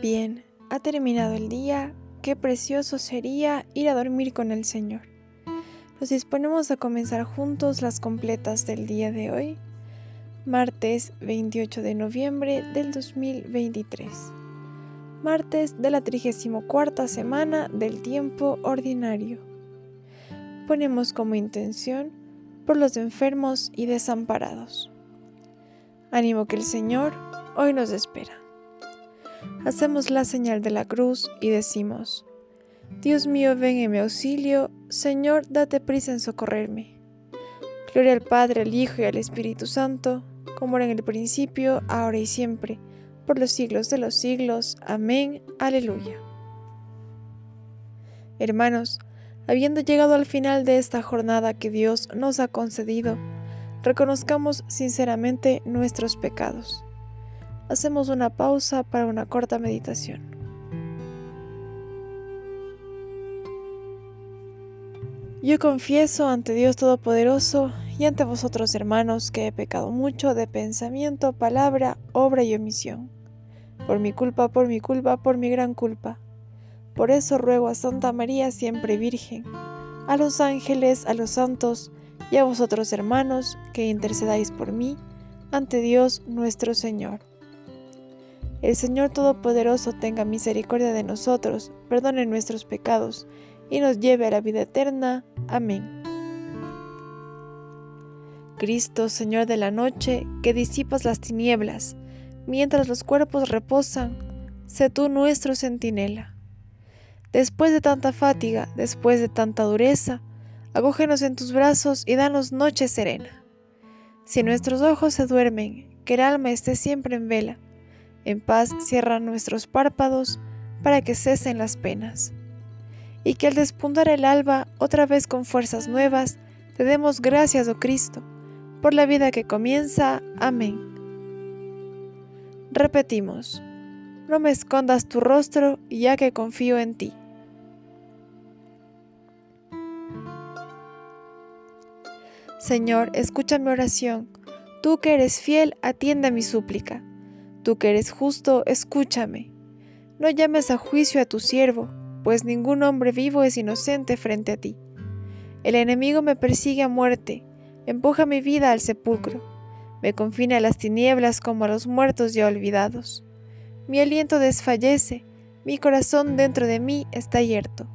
Bien, ha terminado el día, qué precioso sería ir a dormir con el Señor. Nos disponemos a comenzar juntos las completas del día de hoy, martes 28 de noviembre del 2023, martes de la 34 semana del tiempo ordinario. Ponemos como intención por los enfermos y desamparados. Ánimo que el Señor hoy nos espera hacemos la señal de la cruz y decimos, Dios mío, ven en mi auxilio, Señor, date prisa en socorrerme. Gloria al Padre, al Hijo y al Espíritu Santo, como era en el principio, ahora y siempre, por los siglos de los siglos. Amén. Aleluya. Hermanos, habiendo llegado al final de esta jornada que Dios nos ha concedido, reconozcamos sinceramente nuestros pecados hacemos una pausa para una corta meditación. Yo confieso ante Dios Todopoderoso y ante vosotros hermanos que he pecado mucho de pensamiento, palabra, obra y omisión. Por mi culpa, por mi culpa, por mi gran culpa. Por eso ruego a Santa María siempre Virgen, a los ángeles, a los santos y a vosotros hermanos que intercedáis por mí ante Dios nuestro Señor. El Señor Todopoderoso tenga misericordia de nosotros, perdone nuestros pecados y nos lleve a la vida eterna. Amén. Cristo, Señor de la noche, que disipas las tinieblas, mientras los cuerpos reposan, sé tú nuestro centinela. Después de tanta fatiga, después de tanta dureza, agógenos en tus brazos y danos noche serena. Si nuestros ojos se duermen, que el alma esté siempre en vela, en paz cierra nuestros párpados para que cesen las penas. Y que al despuntar el alba, otra vez con fuerzas nuevas, te demos gracias, oh Cristo, por la vida que comienza. Amén. Repetimos, no me escondas tu rostro, ya que confío en ti. Señor, escucha mi oración. Tú que eres fiel, atiende mi súplica. Tú que eres justo, escúchame. No llames a juicio a tu siervo, pues ningún hombre vivo es inocente frente a ti. El enemigo me persigue a muerte, empuja mi vida al sepulcro, me confina a las tinieblas como a los muertos ya olvidados. Mi aliento desfallece, mi corazón dentro de mí está yerto.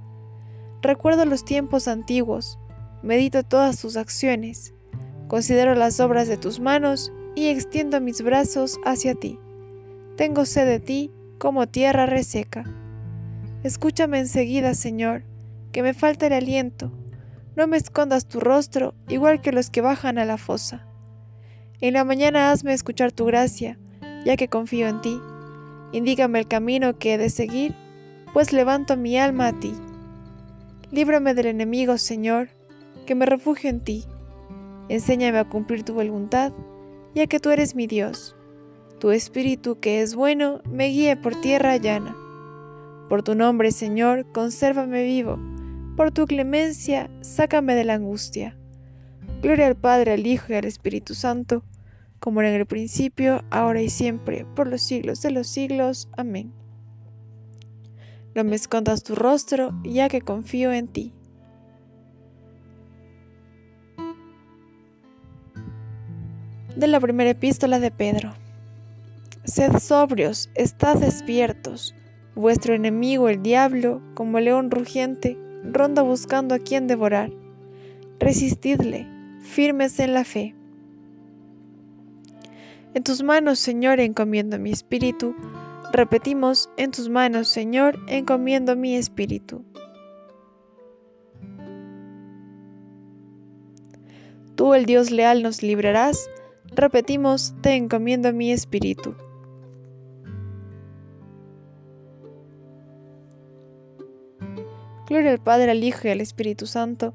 Recuerdo los tiempos antiguos, medito todas tus acciones, considero las obras de tus manos y extiendo mis brazos hacia ti. Tengo sed de ti como tierra reseca. Escúchame enseguida, Señor, que me falta el aliento. No me escondas tu rostro, igual que los que bajan a la fosa. En la mañana hazme escuchar tu gracia, ya que confío en ti. Indígame el camino que he de seguir, pues levanto mi alma a ti. Líbrame del enemigo, Señor, que me refugio en ti. Enséñame a cumplir tu voluntad, ya que tú eres mi Dios tu espíritu que es bueno me guíe por tierra llana. Por tu nombre, Señor, consérvame vivo. Por tu clemencia, sácame de la angustia. Gloria al Padre, al Hijo y al Espíritu Santo, como era en el principio, ahora y siempre, por los siglos de los siglos. Amén. No me escondas tu rostro, ya que confío en ti. De la primera epístola de Pedro. Sed sobrios, estad despiertos. Vuestro enemigo, el diablo, como león rugiente, ronda buscando a quien devorar. Resistidle, firmes en la fe. En tus manos, Señor, encomiendo mi espíritu. Repetimos, en tus manos, Señor, encomiendo mi espíritu. Tú, el Dios leal, nos librarás. Repetimos, te encomiendo mi espíritu. Gloria al Padre, al Hijo y al Espíritu Santo.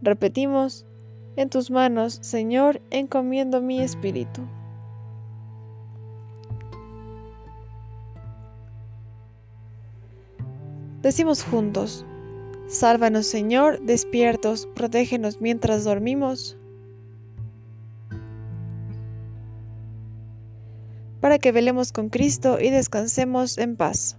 Repetimos, en tus manos, Señor, encomiendo mi espíritu. Decimos juntos, Sálvanos Señor, despiertos, protégenos mientras dormimos. para que velemos con Cristo y descansemos en paz.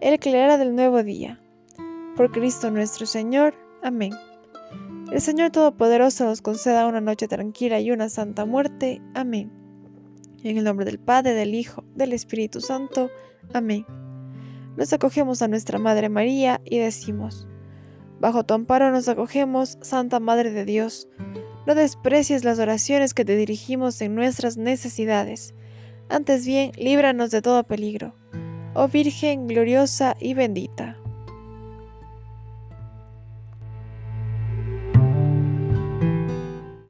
el clara del nuevo día. Por Cristo nuestro Señor. Amén. El Señor Todopoderoso nos conceda una noche tranquila y una santa muerte. Amén. En el nombre del Padre, del Hijo, del Espíritu Santo. Amén. Nos acogemos a nuestra Madre María y decimos, Bajo tu amparo nos acogemos, Santa Madre de Dios. No desprecies las oraciones que te dirigimos en nuestras necesidades. Antes bien, líbranos de todo peligro oh Virgen gloriosa y bendita.